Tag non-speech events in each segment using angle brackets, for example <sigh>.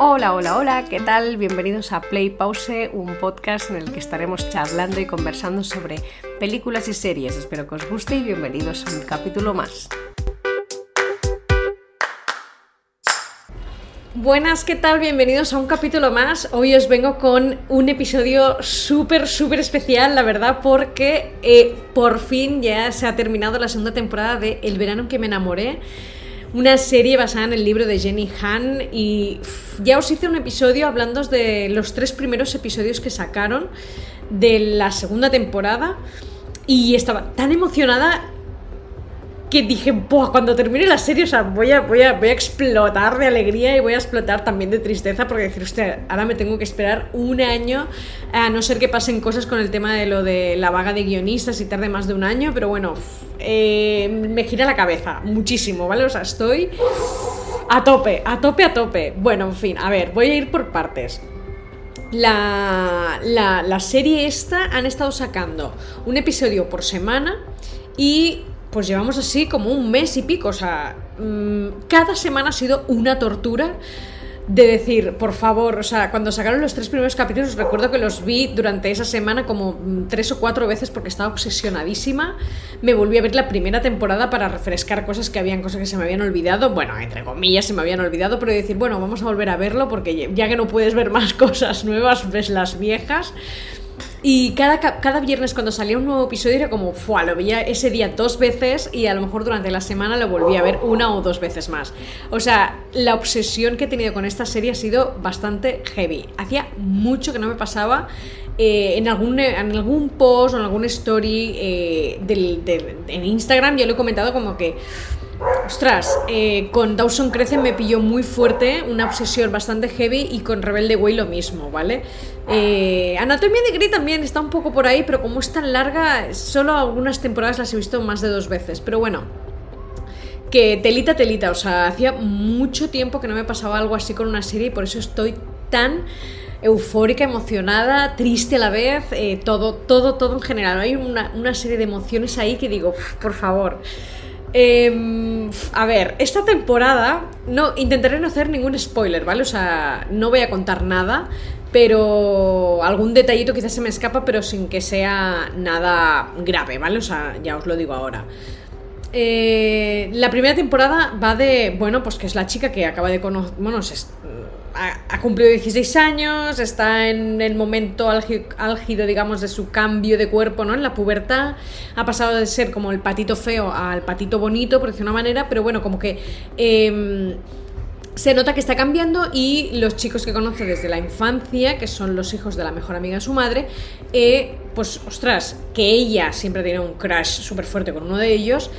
Hola, hola, hola, ¿qué tal? Bienvenidos a Play Pause, un podcast en el que estaremos charlando y conversando sobre películas y series. Espero que os guste y bienvenidos a un capítulo más. Buenas, ¿qué tal? Bienvenidos a un capítulo más. Hoy os vengo con un episodio súper, súper especial, la verdad, porque eh, por fin ya se ha terminado la segunda temporada de El verano en que me enamoré una serie basada en el libro de Jenny Han y ya os hice un episodio hablando de los tres primeros episodios que sacaron de la segunda temporada y estaba tan emocionada que dije, Buah, cuando termine la serie, o sea, voy a, voy, a, explotar de alegría y voy a explotar también de tristeza porque decir, hostia, ahora me tengo que esperar un año, a no ser que pasen cosas con el tema de lo de la vaga de guionistas y tarde más de un año, pero bueno, eh, me gira la cabeza muchísimo, ¿vale? O sea, estoy a tope, a tope, a tope. Bueno, en fin, a ver, voy a ir por partes. La, la, la serie esta han estado sacando un episodio por semana y pues llevamos así como un mes y pico. O sea, mm, cada semana ha sido una tortura de decir, por favor, o sea, cuando sacaron los tres primeros capítulos, recuerdo que los vi durante esa semana como mm, tres o cuatro veces porque estaba obsesionadísima. Me volví a ver la primera temporada para refrescar cosas que habían, cosas que se me habían olvidado. Bueno, entre comillas se me habían olvidado, pero decir, bueno, vamos a volver a verlo porque ya que no puedes ver más <laughs> cosas nuevas, ves las viejas. Y cada, cada viernes cuando salía un nuevo episodio era como, ¡fua! Lo veía ese día dos veces y a lo mejor durante la semana lo volví a ver una o dos veces más. O sea, la obsesión que he tenido con esta serie ha sido bastante heavy. Hacía mucho que no me pasaba eh, en, algún, en algún post o en algún story eh, en Instagram, ya lo he comentado como que Ostras, eh, con Dawson Crece me pilló muy fuerte, una obsesión bastante heavy y con Rebelde Way lo mismo, ¿vale? Eh, Anatomía de Grey también está un poco por ahí, pero como es tan larga, solo algunas temporadas las he visto más de dos veces. Pero bueno, que telita, telita, o sea, hacía mucho tiempo que no me pasaba algo así con una serie y por eso estoy tan eufórica, emocionada, triste a la vez, eh, todo, todo, todo en general. Hay una, una serie de emociones ahí que digo, por favor. Em, a ver, esta temporada no intentaré no hacer ningún spoiler, ¿vale? O sea, no voy a contar nada, pero algún detallito quizás se me escapa, pero sin que sea nada grave, ¿vale? O sea, ya os lo digo ahora. Eh, la primera temporada va de, bueno, pues que es la chica que acaba de conocer, bueno, ha, cumplido 16 años, está en el momento álgido, digamos, de su cambio de cuerpo, ¿no? En la pubertad, ha pasado de ser como el patito feo al patito bonito, por decir una manera, pero bueno, como que... Em, se nota que está cambiando y los chicos que conoce desde la infancia, que son los hijos de la mejor amiga de su madre, eh, pues ostras, que ella siempre tiene un crush súper fuerte con uno de ellos,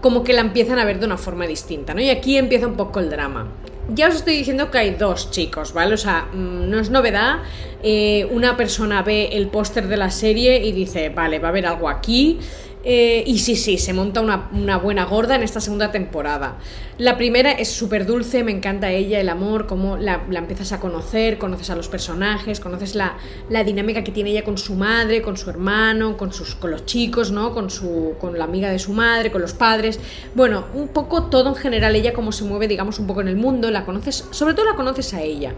como que la empiezan a ver de una forma distinta, ¿no? Y aquí empieza un poco el drama. Ya os estoy diciendo que hay dos chicos, ¿vale? O sea, mm, no es novedad. Eh, una persona ve el póster de la serie y dice, vale, va a haber algo aquí. Eh, y sí, sí, se monta una, buena gorda en esta segunda temporada. La primera es súper dulce, me encanta ella, el amor, cómo la, empiezas a conocer, conoces a los personajes, conoces la, dinámica que tiene ella con su madre, con su hermano, con, sus, con los chicos, ¿no? Con, su, con la amiga de su madre, con los padres. Bueno, un poco todo en general, ella cómo se mueve, digamos, un poco en el mundo, la conoces, sobre todo la conoces a ella.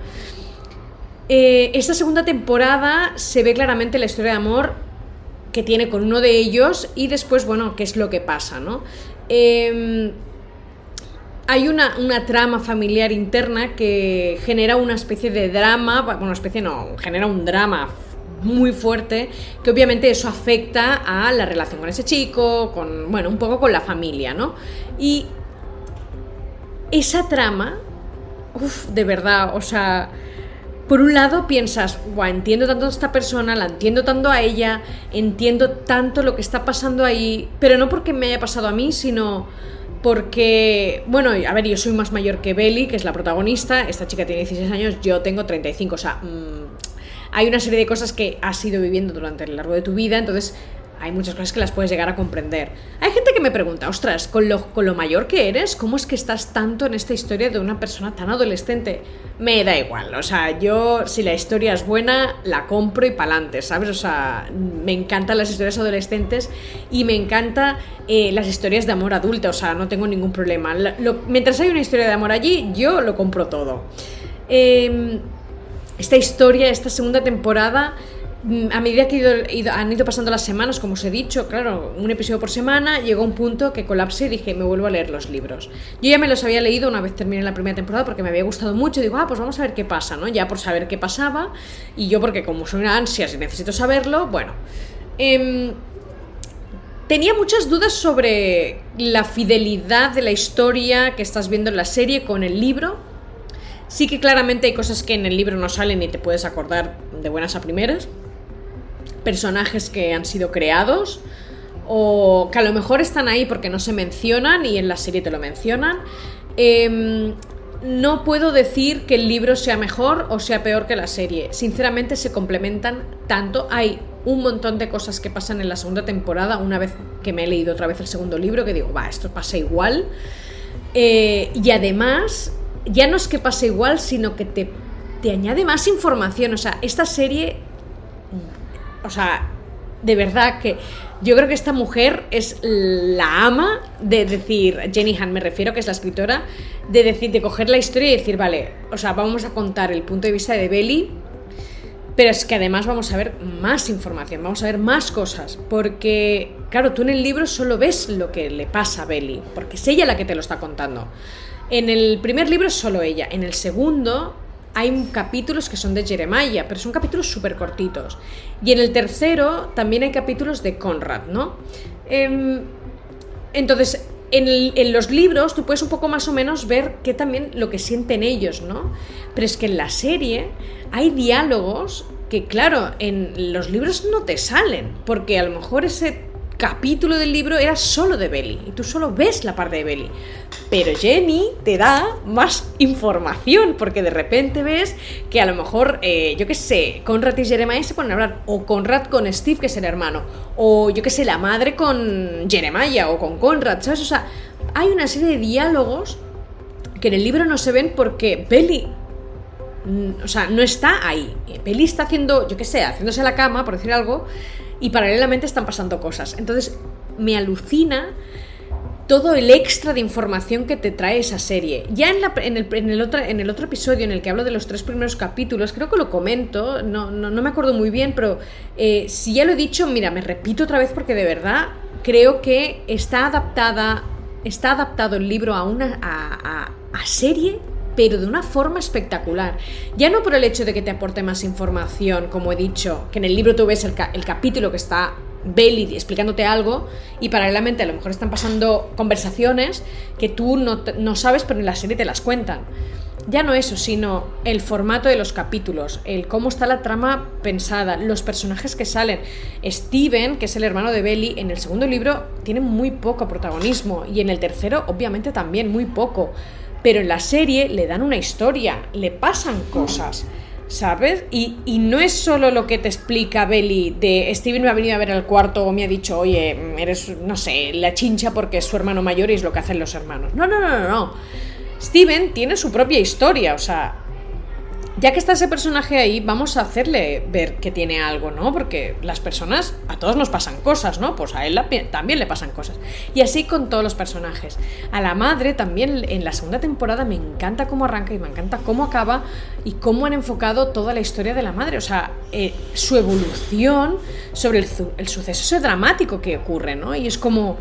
Eh, esta segunda temporada se ve claramente la historia de amor que tiene con uno de ellos y después, bueno, qué es lo que pasa, ¿no? Em, hay una, trama familiar interna que genera una especie de drama, bueno, una especie no, genera un drama muy fuerte, que obviamente eso afecta a la relación con ese chico, con, bueno, un poco con la familia, ¿no? Y esa trama, uff, de verdad, o sea, por un lado piensas, guau, entiendo tanto a esta persona, la entiendo tanto a ella, entiendo tanto lo que está pasando ahí, pero no porque me haya pasado a mí, sino porque, bueno, a ver, yo soy más mayor que Belly, que es la protagonista, esta chica tiene 16 años, yo tengo 35, o sea, mmm, hay una serie de cosas que has ido viviendo durante el largo de tu vida, entonces hay muchas cosas que las puedes llegar a comprender. Hay gente que me pregunta, ostras, con lo, con lo mayor que eres, ¿cómo es que estás tanto en esta historia de una persona tan adolescente? Me da igual, o sea, yo si la historia es buena, la compro y pa'lante, ¿sabes? O sea, me encantan las historias adolescentes y me encantan eh, las historias de amor adulta, o sea, no tengo ningún problema. mientras hay una historia de amor allí, yo lo compro todo. em, esta historia, esta segunda temporada, a medida que han ido pasando las semanas, como os he dicho, claro, un episodio por semana, llegó un punto que colapsé y dije, me vuelvo a leer los libros. Yo ya me los había leído una vez terminé la primera temporada porque me había gustado mucho. Digo, ah, pues vamos a ver qué pasa, ¿no? Ya por saber qué pasaba. Y yo, porque como soy una ansia y necesito saberlo, bueno. Em, tenía muchas dudas sobre la fidelidad de la historia que estás viendo en la serie con el libro. Sí que claramente hay cosas que en el libro no salen y te puedes acordar de buenas a primeras. Personajes que han sido creados o que a lo mejor están ahí porque no se mencionan y en la serie te lo mencionan. Em, no puedo decir que el libro sea mejor o sea peor que la serie. Sinceramente se complementan tanto. Hay un montón de cosas que pasan en la segunda temporada, una vez que me he leído otra vez el segundo libro, que digo, va, esto pasa igual. Eh, y además, ya no es que pase igual, sino que te, te añade más información. O sea, esta serie, o sea, de verdad que yo creo que esta mujer es la ama de decir, Jenny Han me refiero, que es la escritora, de decir, de coger la historia y decir, vale, o sea, vamos a contar el punto de vista de Belly pero es que además vamos a ver más información, vamos a ver más cosas, porque, claro, tú en el libro solo ves lo que le pasa a Belly, porque es ella la que te lo está contando. En el primer libro solo ella, en el segundo hay capítulos que son de Jeremiah, pero son capítulos súper cortitos. Y en el tercero también hay capítulos de Conrad, ¿no? Em, entonces, en, los libros tú puedes un poco más o menos ver qué también lo que sienten ellos, ¿no? Pero es que en la serie hay diálogos que, claro, en los libros no te salen, porque a lo mejor ese capítulo del libro era solo de Belly y tú solo ves la parte de Belly. Pero Jenny te da más información porque de repente ves que a lo mejor, eh, yo qué sé, Conrad y Jeremiah se ponen a hablar, o Conrad con Steve, que es el hermano, o yo qué sé, la madre con Jeremiah o con Conrad, ¿sabes? O sea, hay una serie de diálogos que en el libro no se ven porque Belly o sea, no está ahí. Belly está haciendo, yo qué sé, haciéndose la cama, por decir algo, y paralelamente están pasando cosas. Entonces me alucina todo el extra de información que te trae esa serie. Ya en, el, otro, episodio en el que hablo de los tres primeros capítulos, creo que lo comento, no, no, me acuerdo muy bien, pero eh, si ya lo he dicho, mira, me repito otra vez porque de verdad creo que está adaptada, está adaptado el libro a una a serie pero de una forma espectacular. Ya no por el hecho de que te aporte más información, como he dicho, que en el libro tú ves el, capítulo que está Belly explicándote algo y paralelamente a lo mejor están pasando conversaciones que tú no, no, sabes, pero en la serie te las cuentan. Ya no eso, sino el formato de los capítulos, el cómo está la trama pensada, los personajes que salen. Steven, que es el hermano de Belly, en el segundo libro tiene muy poco protagonismo y en el tercero obviamente también muy poco pero en la serie le dan una historia, le pasan cosas. ¿Sabes? Y, no es solo lo que te explica Belly de Steven me ha venido a ver al cuarto o me ha dicho, oye, eres, no sé, la chincha porque es su hermano mayor y es lo que hacen los hermanos. No, no, no, no, no. Steven tiene su propia historia, o sea, ya que está ese personaje ahí, vamos a hacerle ver que tiene algo, ¿no? Porque las personas, a todos nos pasan cosas, ¿no? Pues a él también le pasan cosas. Y así con todos los personajes. A la madre también en la segunda temporada me encanta cómo arranca y me encanta cómo acaba y cómo han enfocado toda la historia de la madre. O sea, eh, su evolución sobre el, suceso ese dramático que ocurre, ¿no? Y es como...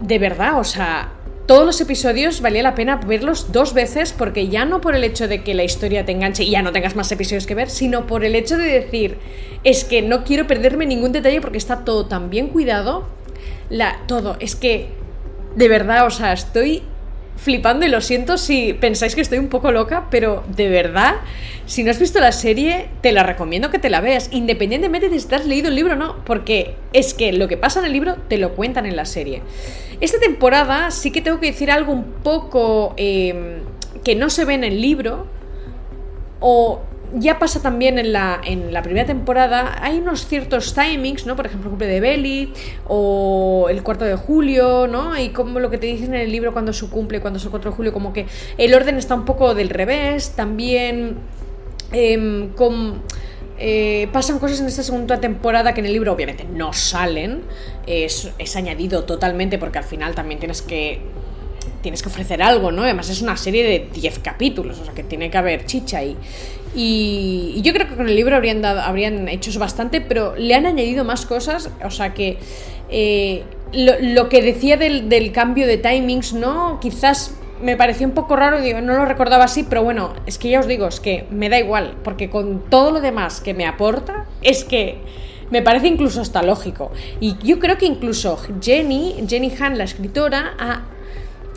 De verdad, o sea, todos los episodios valía la pena verlos dos veces porque ya no por el hecho de que la historia te enganche y ya no tengas más episodios que ver, sino por el hecho de decir, es que no quiero perderme ningún detalle porque está todo tan bien cuidado. La, todo, es que de verdad, o sea, estoy flipando y lo siento si pensáis que estoy un poco loca, pero de verdad, si no has visto la serie, te la recomiendo que te la veas, independientemente de si te has leído el libro o no, porque es que lo que pasa en el libro te lo cuentan en la serie. Esta temporada sí que tengo que decir algo un poco em, que no se ve en el libro, o ya pasa también en la, en la primera temporada, hay unos ciertos timings, ¿no? Por ejemplo, el cumple de Belly o el cuarto de julio, ¿no? Y como lo que te dicen en el libro cuando su cumple, cuando es el 4 de julio, como que el orden está un poco del revés, también em, con... Eh, pasan cosas en esta segunda temporada que en el libro obviamente no salen, es, es añadido totalmente porque al final también tienes que tienes que ofrecer algo, ¿no? Además es una serie de 10 capítulos, o sea que tiene que haber chicha ahí. Y, yo creo que con el libro habrían, dado, habrían hecho eso bastante, pero le han añadido más cosas, o sea que eh, lo, que decía del, del cambio de timings, ¿no? Quizás me pareció un poco raro, digo, no lo recordaba así, pero bueno, es que ya os digo, es que me da igual, porque con todo lo demás que me aporta, es que me parece incluso hasta lógico. Y yo creo que incluso Jenny, Jenny Han, la escritora, ha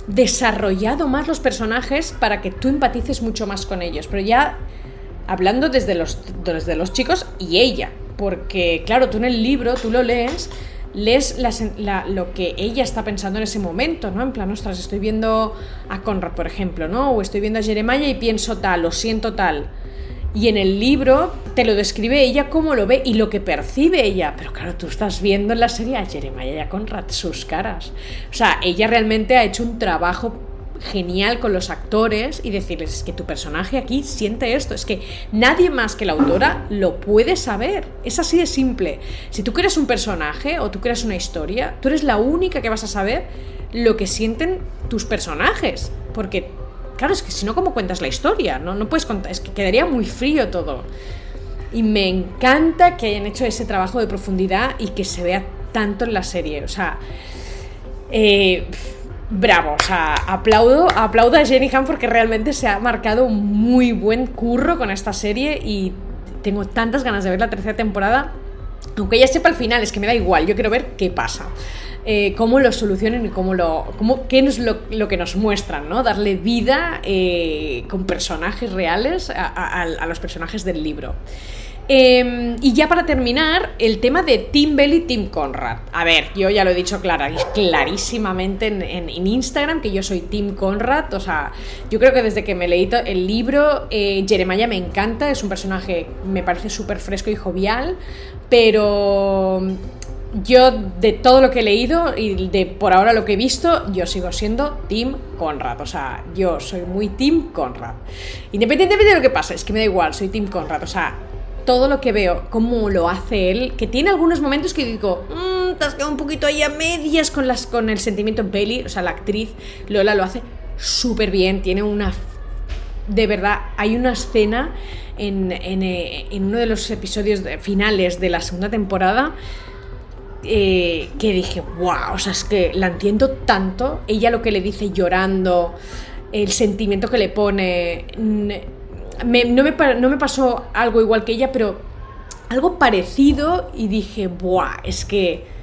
desarrollado más los personajes para que tú empatices mucho más con ellos. Pero ya hablando desde los, desde los chicos y ella. Porque, claro, tú en el libro, tú lo lees, lees lo que ella está pensando en ese momento, ¿no? En plan, ostras, estoy viendo a Conrad, por ejemplo, ¿no? O estoy viendo a Jeremiah y pienso tal, lo siento tal. Y en el libro te lo describe ella cómo lo ve y lo que percibe ella. Pero claro, tú estás viendo en la serie a Jeremiah y a Conrad sus caras. O sea, ella realmente ha hecho un trabajo genial con los actores y decirles es que tu personaje aquí siente esto, es que nadie más que la autora lo puede saber, es así de simple. Si tú creas un personaje o tú creas una historia, tú eres la única que vas a saber lo que sienten tus personajes, porque Claro, es que si no, ¿cómo cuentas la historia? No, no puedes contar, es que quedaría muy frío todo. Y me encanta que hayan hecho ese trabajo de profundidad y que se vea tanto en la serie. O sea, eh, bravo, o sea, aplaudo, a Jenny Han porque realmente se ha marcado un muy buen curro con esta serie y tengo tantas ganas de ver la tercera temporada. Aunque ya sepa el final, es que me da igual, yo quiero ver qué pasa. Eh, cómo lo solucionen y cómo lo, cómo, qué es lo, que nos muestran, ¿no? Darle vida eh, con personajes reales a, los personajes del libro. Em, y ya para terminar, el tema de Tim Bell y Tim Conrad. A ver, yo ya lo he dicho clarísimamente en, Instagram que yo soy Tim Conrad. O sea, yo creo que desde que me leí el libro, eh, Jeremiah me encanta, es un personaje, me parece súper fresco y jovial, pero yo de todo lo que he leído y de por ahora lo que he visto, yo sigo siendo Team Conrad. O sea, yo soy muy Team Conrad. Independientemente de lo que pase, es que me da igual, soy Team Conrad. O sea, todo lo que veo, cómo lo hace él, que tiene algunos momentos que digo, mmm, te has quedado un poquito ahí a medias con, las, con el sentimiento Bailey, o sea, la actriz Lola lo hace súper bien, tiene una... De verdad, hay una escena en, en, eh, en uno de los episodios finales de la segunda temporada eh, que dije, wow, o sea, es que la entiendo tanto. Ella lo que le dice llorando, el sentimiento que le pone. No, me, no me pasó algo igual que ella, pero algo parecido y dije, wow, es que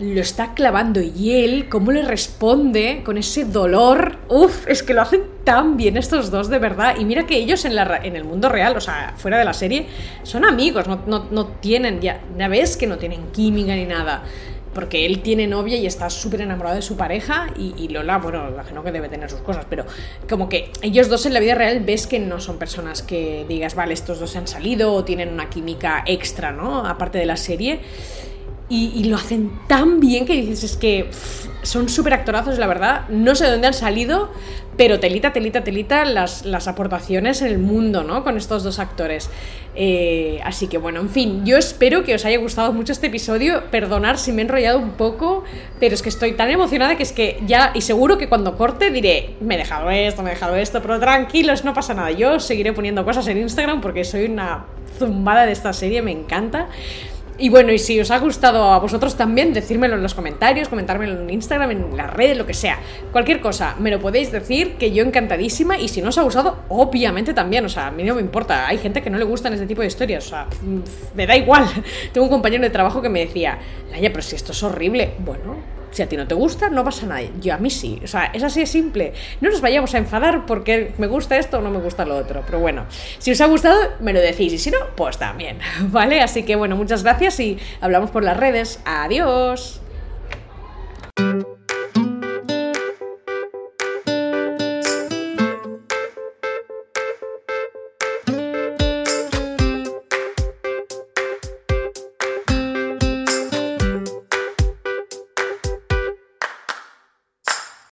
lo está clavando y él, cómo le responde con ese dolor. Uf, es que lo hacen tan bien estos dos, de verdad. Y mira que ellos en, la, en el mundo real, o sea, fuera de la serie, son amigos, no, no, tienen, ya, ya ves que no tienen química ni nada. Porque él tiene novia y está súper enamorado de su pareja y, Lola, bueno, imagino que debe tener sus cosas, pero como que ellos dos en la vida real ves que no son personas que digas, vale, estos dos se han salido o tienen una química extra, ¿no? Aparte de la serie y, lo hacen tan bien que dices, es que son súper actorazos, la verdad. No sé de dónde han salido, pero telita, telita, telita las, las aportaciones en el mundo, ¿no? Con estos dos actores. Eh, así que bueno, en fin, yo espero que os haya gustado mucho este episodio. Perdonar si me he enrollado un poco, pero es que estoy tan emocionada que es que ya, y seguro que cuando corte diré, me he dejado esto, me he dejado esto, pero tranquilos, no pasa nada. Yo seguiré poniendo cosas en Instagram porque soy una zumbada de esta serie, me encanta. Y bueno, y si os ha gustado a vosotros también, decírmelo en los comentarios, comentármelo en Instagram, en las redes, lo que sea. Cualquier cosa, me lo podéis decir, que yo encantadísima. Y si no os ha gustado, obviamente también. O sea, a mí no me importa. Hay gente que no le gustan este tipo de historias. O sea, me da igual. <laughs> Tengo un compañero de trabajo que me decía, Laia, pero si esto es horrible. Bueno, si a ti no te gusta, no pasa nada. Yo a mí sí. O sea, es así de simple. No nos vayamos a enfadar porque me gusta esto o no me gusta lo otro. Pero bueno, si os ha gustado, me lo decís. Y si no, pues también. <laughs> ¿Vale? Así que bueno, muchas gracias y hablamos por las redes. Adiós.